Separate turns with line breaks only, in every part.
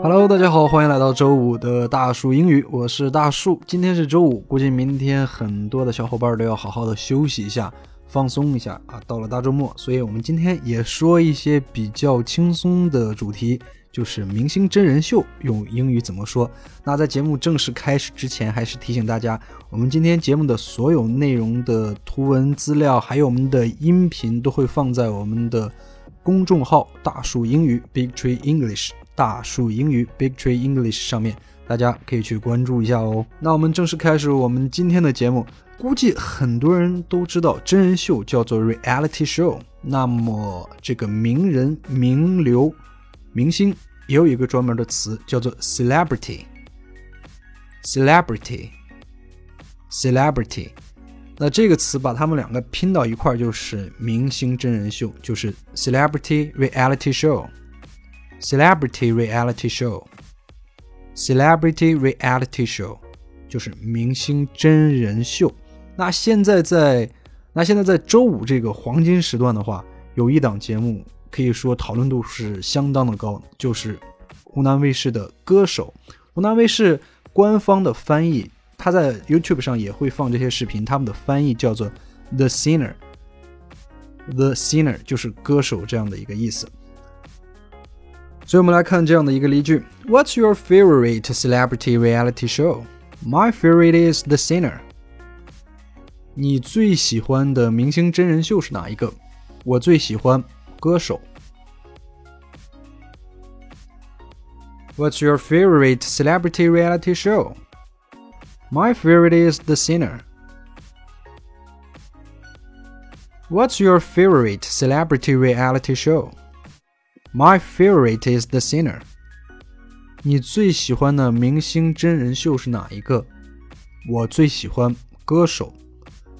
Hello，大家好，欢迎来到周五的大树英语，我是大树。今天是周五，估计明天很多的小伙伴都要好好的休息一下，放松一下啊。到了大周末，所以我们今天也说一些比较轻松的主题，就是明星真人秀用英语怎么说。那在节目正式开始之前，还是提醒大家，我们今天节目的所有内容的图文资料，还有我们的音频，都会放在我们的公众号“大树英语 ”（Big Tree English）。大树英语 Big Tree English 上面，大家可以去关注一下哦。那我们正式开始我们今天的节目。估计很多人都知道真人秀叫做 reality show。那么这个名人、名流、明星也有一个专门的词叫做 celebrity。celebrity，celebrity。那这个词把它们两个拼到一块儿就是明星真人秀，就是 celebrity reality show。Celebrity reality show Celebrity reality show 就是明星真人秀。那现在在那现在在周五这个黄金时段的话，有一档节目可以说讨论度是相当的高，就是湖南卫视的歌手。湖南卫视官方的翻译，他在 YouTube 上也会放这些视频，他们的翻译叫做 The Singer，The Singer 就是歌手这样的一个意思。所以我们来看这样的一个例句：What's your favorite celebrity reality show? My favorite is The Sinner. 你最喜欢的明星真人秀是哪一个？我最喜欢歌手。What's your favorite celebrity reality show? My favorite is The Sinner. What's your favorite celebrity reality show? My favorite is the singer。你最喜欢的明星真人秀是哪一个？我最喜欢歌手。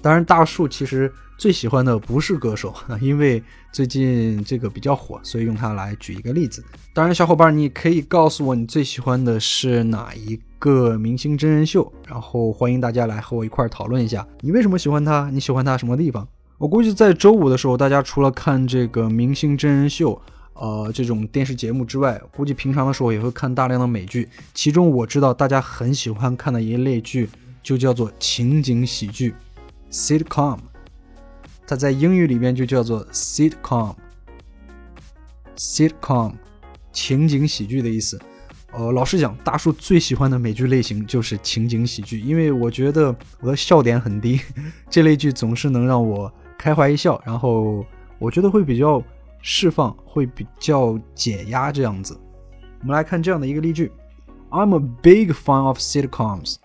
当然，大树其实最喜欢的不是歌手，因为最近这个比较火，所以用它来举一个例子。当然，小伙伴你可以告诉我你最喜欢的是哪一个明星真人秀，然后欢迎大家来和我一块儿讨论一下，你为什么喜欢他？你喜欢他什么地方？我估计在周五的时候，大家除了看这个明星真人秀。呃，这种电视节目之外，估计平常的时候也会看大量的美剧。其中我知道大家很喜欢看的一类剧，就叫做情景喜剧 （sitcom）。它在英语里面就叫做 sitcom。sitcom，情景喜剧的意思。呃，老实讲，大叔最喜欢的美剧类型就是情景喜剧，因为我觉得我的笑点很低，这类剧总是能让我开怀一笑，然后我觉得会比较。释放会比较解压这样子。我们来看这样的一个例句：I'm a big fan of sitcoms。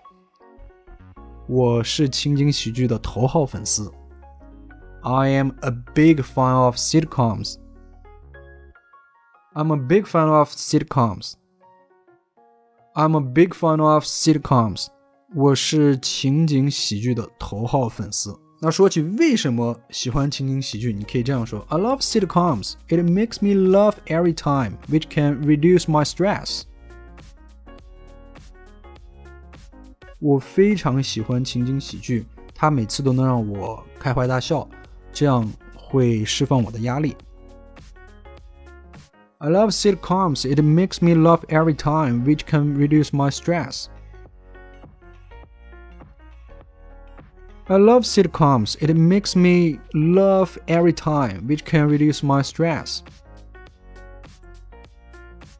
我是情景喜剧的头号粉丝。I am a big fan of sitcoms. I'm a big fan of sitcoms. I'm a big fan of sitcoms. 我是情景喜剧的头号粉丝。 那说起为什么喜欢情景喜剧，你可以这样说：I love sitcoms. It makes me laugh every time, which can reduce my stress. 我非常喜欢情景喜剧，它每次都能让我开怀大笑，这样会释放我的压力。I love sitcoms. It makes me laugh every time, which can reduce my stress. I love sitcoms. It makes me laugh every time, which can reduce my stress.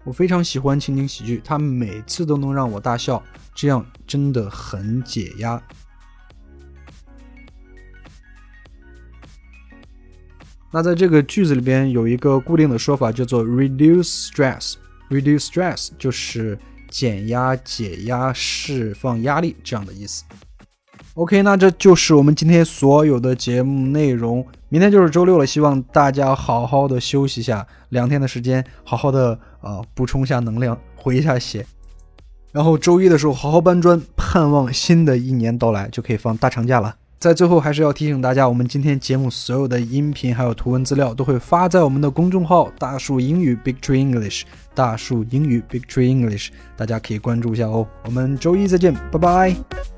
我非常喜欢情景喜剧，它每次都能让我大笑，这样真的很解压。那在这个句子里边有一个固定的说法，叫做 reduce stress。reduce stress 就是减压、解压、释放压力这样的意思。OK，那这就是我们今天所有的节目内容。明天就是周六了，希望大家好好的休息一下，两天的时间，好好的呃补充一下能量，回一下血。然后周一的时候好好搬砖，盼望新的一年到来就可以放大长假了。在最后还是要提醒大家，我们今天节目所有的音频还有图文资料都会发在我们的公众号“大树英语 Big Tree English”，大树英语 Big Tree English，大家可以关注一下哦。我们周一再见，拜拜。